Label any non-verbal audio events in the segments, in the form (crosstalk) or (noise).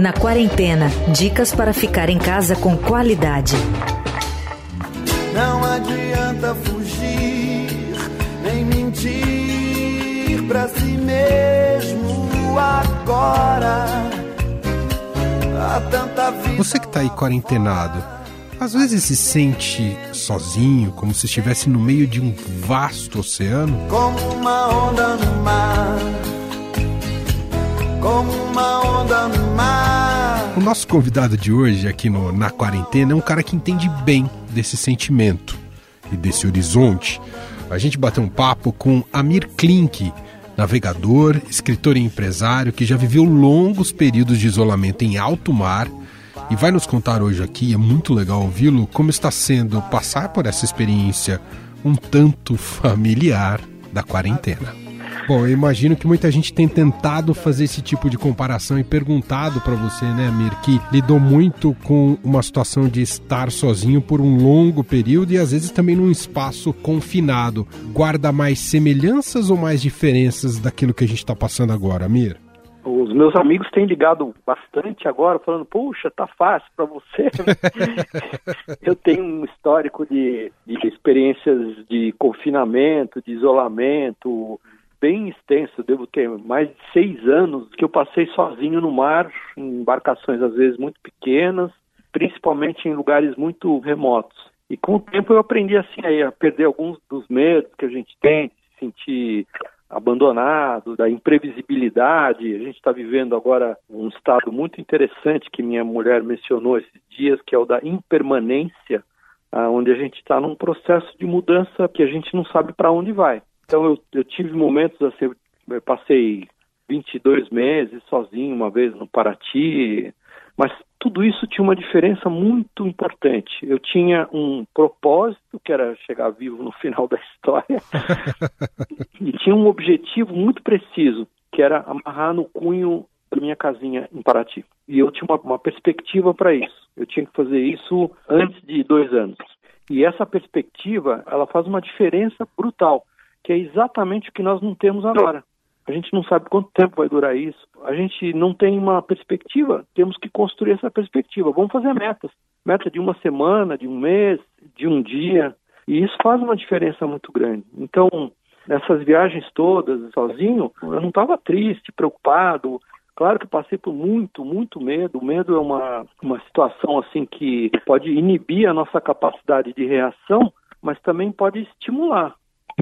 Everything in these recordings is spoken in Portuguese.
Na quarentena, dicas para ficar em casa com qualidade. Não adianta fugir, nem mentir pra si mesmo agora. Há tanta vida. Você que tá aí quarentenado, às vezes se sente sozinho, como se estivesse no meio de um vasto oceano? Como uma onda no mar. Nosso convidado de hoje aqui no Na Quarentena é um cara que entende bem desse sentimento e desse horizonte. A gente bateu um papo com Amir Klink, navegador, escritor e empresário que já viveu longos períodos de isolamento em alto mar e vai nos contar hoje aqui, é muito legal ouvi-lo, como está sendo passar por essa experiência um tanto (laughs) familiar da quarentena. Bom, eu imagino que muita gente tem tentado fazer esse tipo de comparação e perguntado para você, né, Amir, que lidou muito com uma situação de estar sozinho por um longo período e às vezes também num espaço confinado. Guarda mais semelhanças ou mais diferenças daquilo que a gente está passando agora, Amir? Os meus amigos têm ligado bastante agora, falando, puxa, tá fácil para você. (laughs) eu tenho um histórico de, de experiências de confinamento, de isolamento, bem extenso, devo ter mais de seis anos que eu passei sozinho no mar, em embarcações às vezes muito pequenas, principalmente em lugares muito remotos. E com o tempo eu aprendi assim a perder alguns dos medos que a gente tem, de se sentir abandonado, da imprevisibilidade. A gente está vivendo agora um estado muito interessante que minha mulher mencionou esses dias, que é o da impermanência, onde a gente está num processo de mudança que a gente não sabe para onde vai. Então eu, eu tive momentos assim, eu passei 22 meses sozinho uma vez no Paraty, mas tudo isso tinha uma diferença muito importante. Eu tinha um propósito, que era chegar vivo no final da história, (laughs) e tinha um objetivo muito preciso, que era amarrar no cunho da minha casinha em Paraty. E eu tinha uma, uma perspectiva para isso. Eu tinha que fazer isso antes de dois anos. E essa perspectiva, ela faz uma diferença brutal que é exatamente o que nós não temos agora. A gente não sabe quanto tempo vai durar isso. A gente não tem uma perspectiva. Temos que construir essa perspectiva. Vamos fazer metas. Meta de uma semana, de um mês, de um dia. E isso faz uma diferença muito grande. Então, nessas viagens todas, sozinho, eu não estava triste, preocupado. Claro que passei por muito, muito medo. O medo é uma, uma situação assim que pode inibir a nossa capacidade de reação, mas também pode estimular.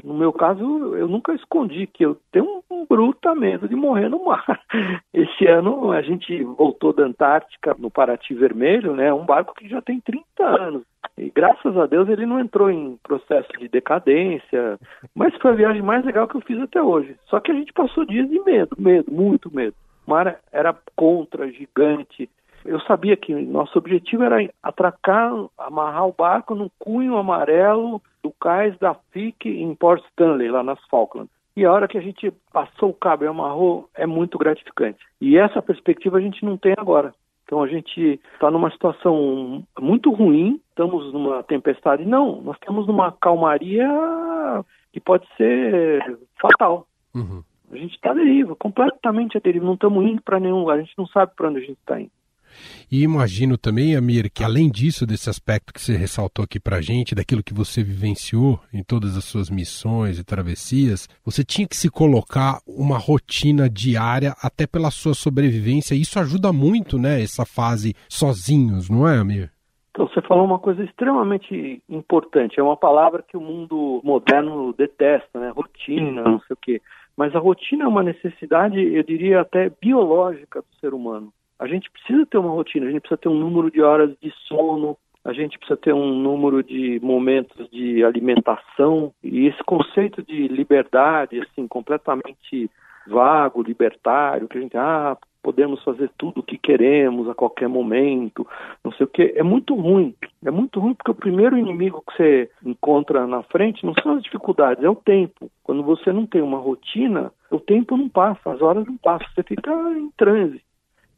No meu caso, eu nunca escondi que eu tenho um bruta medo de morrer no mar. (laughs) Esse ano a gente voltou da Antártica no Paraty Vermelho, né? Um barco que já tem 30 anos. E graças a Deus ele não entrou em processo de decadência, mas foi a viagem mais legal que eu fiz até hoje. Só que a gente passou dias de medo, medo, muito medo. O mar era contra, gigante. Eu sabia que nosso objetivo era atracar, amarrar o barco num cunho amarelo do cais da FIC em Port Stanley, lá nas Falklands. E a hora que a gente passou o cabo e amarrou, é muito gratificante. E essa perspectiva a gente não tem agora. Então a gente está numa situação muito ruim, estamos numa tempestade. Não, nós estamos numa calmaria que pode ser fatal. Uhum. A gente está deriva, completamente a deriva. Não estamos indo para nenhum lugar, a gente não sabe para onde a gente está indo. E imagino também, Amir, que além disso, desse aspecto que você ressaltou aqui para gente, daquilo que você vivenciou em todas as suas missões e travessias, você tinha que se colocar uma rotina diária até pela sua sobrevivência. Isso ajuda muito, né, essa fase sozinhos, não é, Amir? Então, você falou uma coisa extremamente importante. É uma palavra que o mundo moderno detesta, né? Rotina, não sei o quê. Mas a rotina é uma necessidade, eu diria até biológica do ser humano. A gente precisa ter uma rotina, a gente precisa ter um número de horas de sono, a gente precisa ter um número de momentos de alimentação e esse conceito de liberdade, assim, completamente vago, libertário, que a gente, ah, podemos fazer tudo o que queremos a qualquer momento, não sei o que, é muito ruim. É muito ruim porque o primeiro inimigo que você encontra na frente não são as dificuldades, é o tempo. Quando você não tem uma rotina, o tempo não passa, as horas não passam, você fica em transe.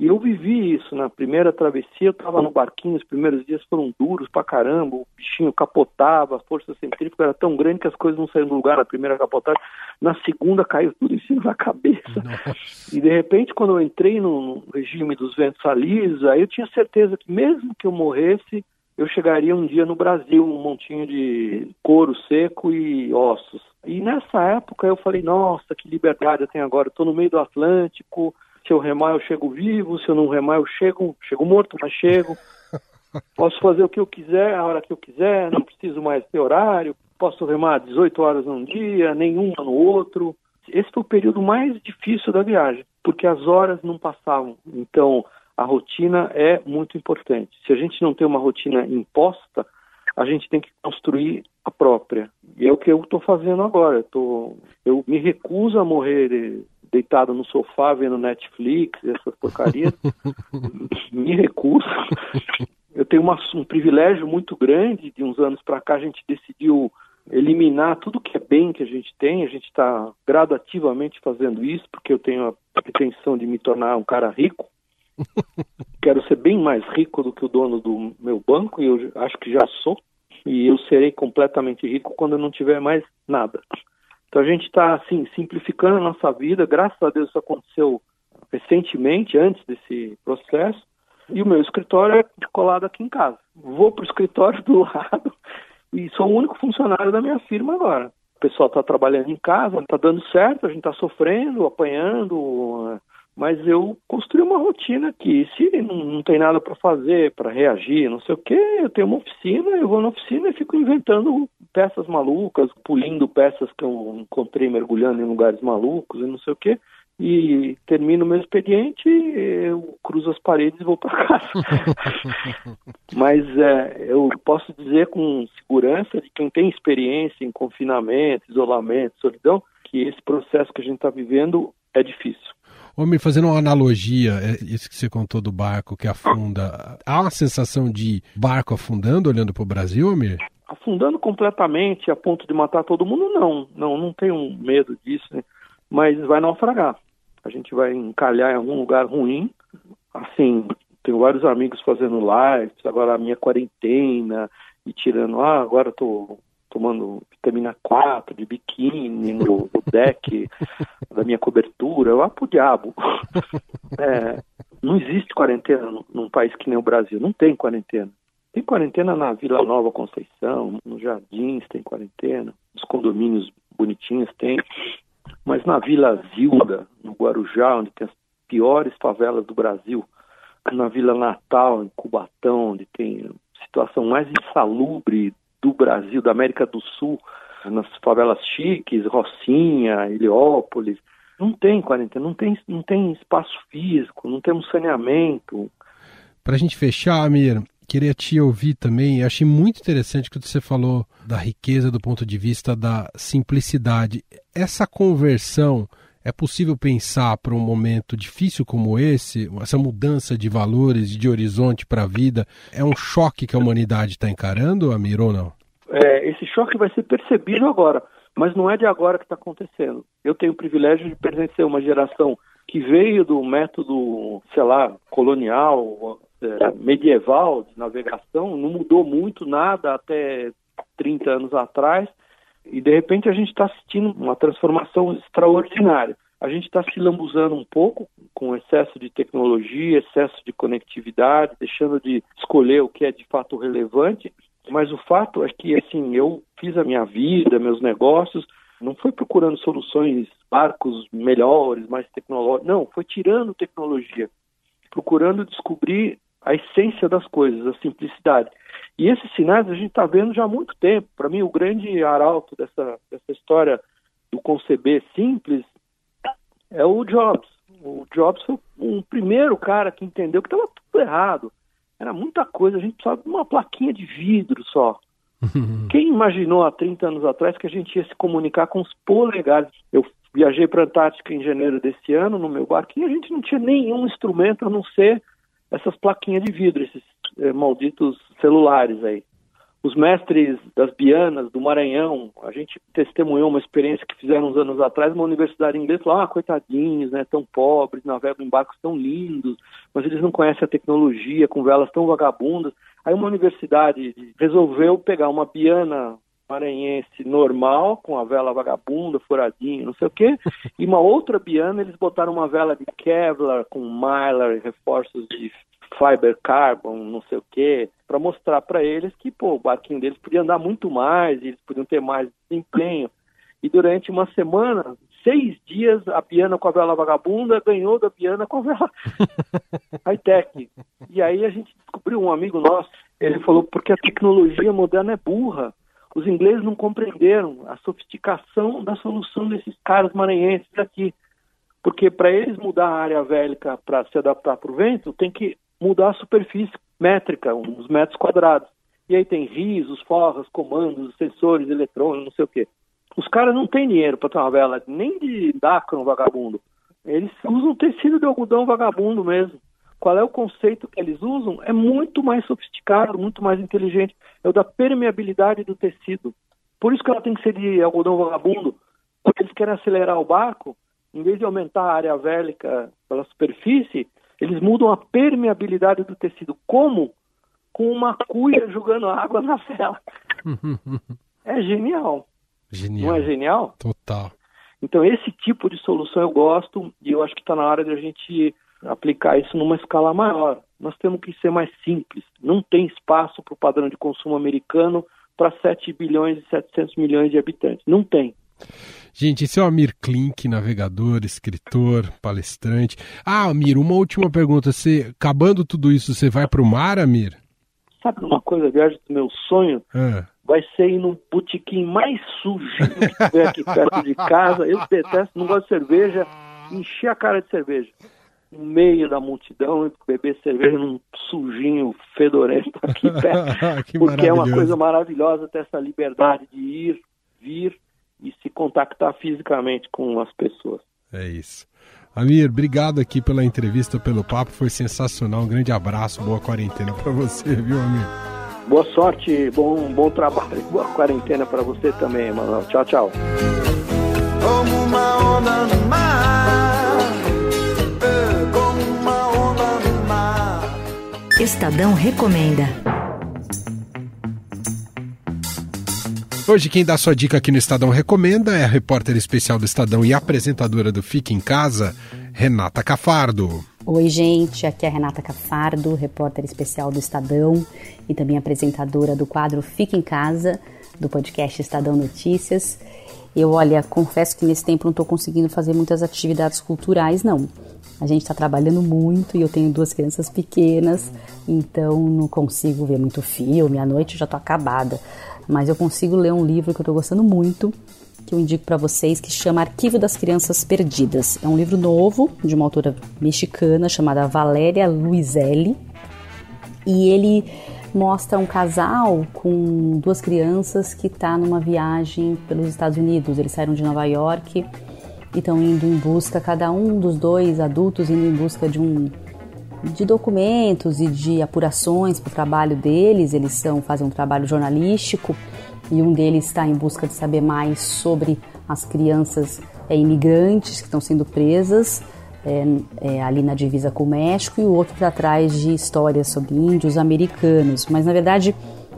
E eu vivi isso na primeira travessia, eu estava no barquinho, os primeiros dias foram duros pra caramba, o bichinho capotava, a força centrífuga era tão grande que as coisas não saíam do lugar na primeira capotagem, na segunda caiu tudo em cima da cabeça. Nossa. E de repente, quando eu entrei no regime dos ventos alisos, aí eu tinha certeza que mesmo que eu morresse, eu chegaria um dia no Brasil, um montinho de couro seco e ossos. E nessa época eu falei, nossa, que liberdade eu tenho agora, estou no meio do Atlântico, se eu remar, eu chego vivo. Se eu não remar, eu chego, chego morto, mas chego. (laughs) Posso fazer o que eu quiser, a hora que eu quiser, não preciso mais ter horário. Posso remar 18 horas num dia, nenhuma no outro. Esse foi o período mais difícil da viagem, porque as horas não passavam. Então, a rotina é muito importante. Se a gente não tem uma rotina imposta, a gente tem que construir a própria. E é o que eu estou fazendo agora. Eu, tô, eu me recuso a morrer deitado no sofá vendo Netflix, essas porcarias. (laughs) Me recuso. Eu tenho uma, um privilégio muito grande. De uns anos para cá, a gente decidiu eliminar tudo que é bem que a gente tem. A gente está gradativamente fazendo isso, porque eu tenho a pretensão de me tornar um cara rico. (laughs) Quero ser bem mais rico do que o dono do meu banco, e eu acho que já sou. E eu serei completamente rico quando eu não tiver mais nada. Então a gente está assim simplificando a nossa vida. Graças a Deus isso aconteceu recentemente, antes desse processo. E o meu escritório é colado aqui em casa. Vou para o escritório do (laughs) lado e sou o único funcionário da minha firma agora. O pessoal está trabalhando em casa, está dando certo, a gente está sofrendo, apanhando, mas eu construí uma rotina que se não, tem nada para fazer, para reagir, não sei o que, eu tenho uma oficina, eu vou na oficina e fico inventando peças malucas, pulindo peças que eu encontrei mergulhando em lugares malucos e não sei o que, e termino meu expediente, eu cruzo as paredes e vou para casa. (laughs) Mas é, eu posso dizer com segurança de quem tem experiência em confinamento, isolamento, solidão, que esse processo que a gente está vivendo é difícil. Homem, fazendo uma analogia, é, isso que você contou do barco que afunda, há uma sensação de barco afundando olhando para o Brasil, Amir? Afundando completamente a ponto de matar todo mundo, não. Não, não tenho medo disso, né? mas vai naufragar. A gente vai encalhar em algum lugar ruim. Assim, tenho vários amigos fazendo lives, agora a minha quarentena, e tirando, ah, agora estou tomando vitamina 4 de biquíni no, no deck (laughs) da minha cobertura, eu pro diabo. É, não existe quarentena num país que nem o Brasil, não tem quarentena. Tem quarentena na Vila Nova Conceição, nos Jardins tem quarentena, nos condomínios bonitinhos tem, mas na Vila Zilda, no Guarujá, onde tem as piores favelas do Brasil, na Vila Natal, em Cubatão, onde tem situação mais insalubre do Brasil, da América do Sul, nas favelas chiques, Rocinha, Heliópolis, não tem quarentena, não tem, não tem espaço físico, não temos saneamento. Para a gente fechar, Amir, queria te ouvir também. Achei muito interessante que você falou da riqueza do ponto de vista da simplicidade. Essa conversão é possível pensar para um momento difícil como esse, essa mudança de valores, de horizonte para a vida, é um choque que a humanidade está encarando, Amir, ou não? É, esse choque vai ser percebido agora, mas não é de agora que está acontecendo. Eu tenho o privilégio de pertencer a uma geração que veio do método, sei lá, colonial, é, medieval de navegação, não mudou muito nada até 30 anos atrás, e de repente a gente está assistindo uma transformação extraordinária. A gente está se lambuzando um pouco com excesso de tecnologia, excesso de conectividade, deixando de escolher o que é de fato relevante. Mas o fato é que, assim, eu fiz a minha vida, meus negócios, não foi procurando soluções, barcos melhores, mais tecnológicos, não, foi tirando tecnologia, procurando descobrir a essência das coisas, a simplicidade. E esses sinais a gente está vendo já há muito tempo. Para mim, o grande arauto dessa, dessa história do conceber simples é o Jobs. O Jobs foi o primeiro cara que entendeu que estava tudo errado. Era muita coisa, a gente precisava de uma plaquinha de vidro só. (laughs) Quem imaginou há 30 anos atrás que a gente ia se comunicar com os polegares? Eu viajei para a Antártica em janeiro desse ano no meu barquinho, a gente não tinha nenhum instrumento a não ser essas plaquinhas de vidro, esses é, malditos celulares aí. os mestres das Bianas, do Maranhão, a gente testemunhou uma experiência que fizeram uns anos atrás, uma universidade inglesa falou, ah, coitadinhos, né, tão pobres, navegam em barcos tão lindos, mas eles não conhecem a tecnologia, com velas tão vagabundas. Aí uma universidade resolveu pegar uma Biana maranhense normal, com a vela vagabunda, furadinho, não sei o quê, e uma outra Biana, eles botaram uma vela de Kevlar, com Mylar, reforços de fiber carbon, não sei o quê, para mostrar para eles que pô, o barquinho deles podia andar muito mais, eles podiam ter mais desempenho. E durante uma semana, seis dias, a Biana com a vela vagabunda ganhou da Biana com a vela (laughs) high-tech. E aí a gente descobriu, um amigo nosso, ele falou, porque a tecnologia moderna é burra. Os ingleses não compreenderam a sofisticação da solução desses caras maranhenses aqui. Porque para eles mudar a área vélica para se adaptar para o vento, tem que mudar a superfície métrica, uns metros quadrados. E aí tem risos, forras, comandos, sensores, eletrônicos, não sei o quê. Os caras não têm dinheiro para ter uma vela nem de Dacron vagabundo. Eles usam tecido de algodão vagabundo mesmo. Qual é o conceito que eles usam? É muito mais sofisticado, muito mais inteligente. É o da permeabilidade do tecido. Por isso que ela tem que ser de algodão vagabundo. Porque eles querem acelerar o barco, em vez de aumentar a área vélica pela superfície, eles mudam a permeabilidade do tecido. Como? Com uma cuia jogando água na vela. (laughs) é genial. Genial. Não é genial? Total. Então, esse tipo de solução eu gosto e eu acho que está na hora de a gente aplicar isso numa escala maior. Nós temos que ser mais simples. Não tem espaço para o padrão de consumo americano para 7 bilhões e 700 milhões de habitantes. Não tem. Gente, esse é o Amir Klink, navegador, escritor, palestrante. Ah, Amir, uma última pergunta. Você, acabando tudo isso, você vai para o mar, Amir? Sabe uma coisa, a viagem do meu sonho? É. Vai ser ir num botequim mais sujo que tiver aqui perto de casa. Eu detesto, não gosto de cerveja. Encher a cara de cerveja. No meio da multidão e beber cerveja num sujinho fedorento aqui perto. (laughs) porque é uma coisa maravilhosa ter essa liberdade de ir, vir e se contactar fisicamente com as pessoas. É isso. Amir, obrigado aqui pela entrevista, pelo papo, foi sensacional. Um grande abraço, boa quarentena para você, viu, Amir? Boa sorte, bom, bom trabalho, (laughs) boa quarentena para você também, Manuel. Tchau, tchau. Estadão recomenda. Hoje quem dá sua dica aqui no Estadão Recomenda é a repórter especial do Estadão e apresentadora do Fique em Casa, Renata Cafardo. Oi, gente, aqui é a Renata Cafardo, repórter especial do Estadão e também apresentadora do quadro Fique em Casa, do podcast Estadão Notícias. Eu, olha, confesso que nesse tempo não estou conseguindo fazer muitas atividades culturais, não. A gente está trabalhando muito e eu tenho duas crianças pequenas, então não consigo ver muito filme. À noite já estou acabada mas eu consigo ler um livro que eu estou gostando muito, que eu indico para vocês, que chama Arquivo das Crianças Perdidas. É um livro novo de uma autora mexicana chamada Valéria Luizelli, e ele mostra um casal com duas crianças que está numa viagem pelos Estados Unidos. Eles saíram de Nova York e estão indo em busca, cada um dos dois adultos indo em busca de um de documentos e de apurações para o trabalho deles. Eles são fazem um trabalho jornalístico e um deles está em busca de saber mais sobre as crianças é, imigrantes que estão sendo presas é, é, ali na divisa com o México e o outro está atrás de histórias sobre índios americanos. Mas na verdade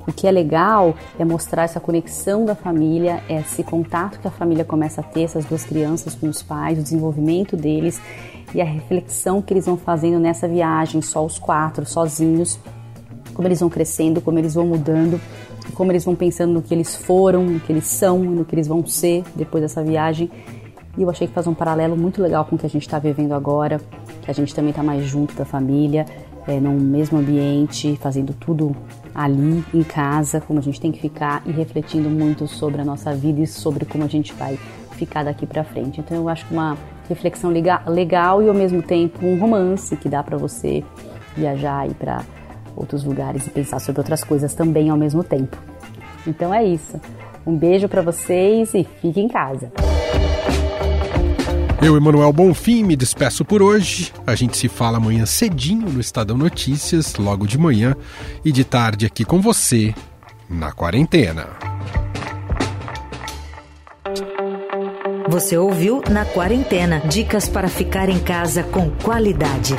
o que é legal é mostrar essa conexão da família, esse contato que a família começa a ter, essas duas crianças com os pais, o desenvolvimento deles e a reflexão que eles vão fazendo nessa viagem, só os quatro, sozinhos, como eles vão crescendo, como eles vão mudando, como eles vão pensando no que eles foram, no que eles são no que eles vão ser depois dessa viagem. E eu achei que faz um paralelo muito legal com o que a gente está vivendo agora, que a gente também está mais junto da família, é, no mesmo ambiente, fazendo tudo ali em casa, como a gente tem que ficar e refletindo muito sobre a nossa vida e sobre como a gente vai ficar daqui para frente. Então eu acho que uma reflexão legal e ao mesmo tempo um romance que dá para você viajar e para outros lugares e pensar sobre outras coisas também ao mesmo tempo. Então é isso. Um beijo para vocês e fique em casa. Eu, Emanuel Bonfim, me despeço por hoje. A gente se fala amanhã cedinho no Estadão Notícias, logo de manhã, e de tarde aqui com você, na quarentena. Você ouviu Na Quarentena dicas para ficar em casa com qualidade.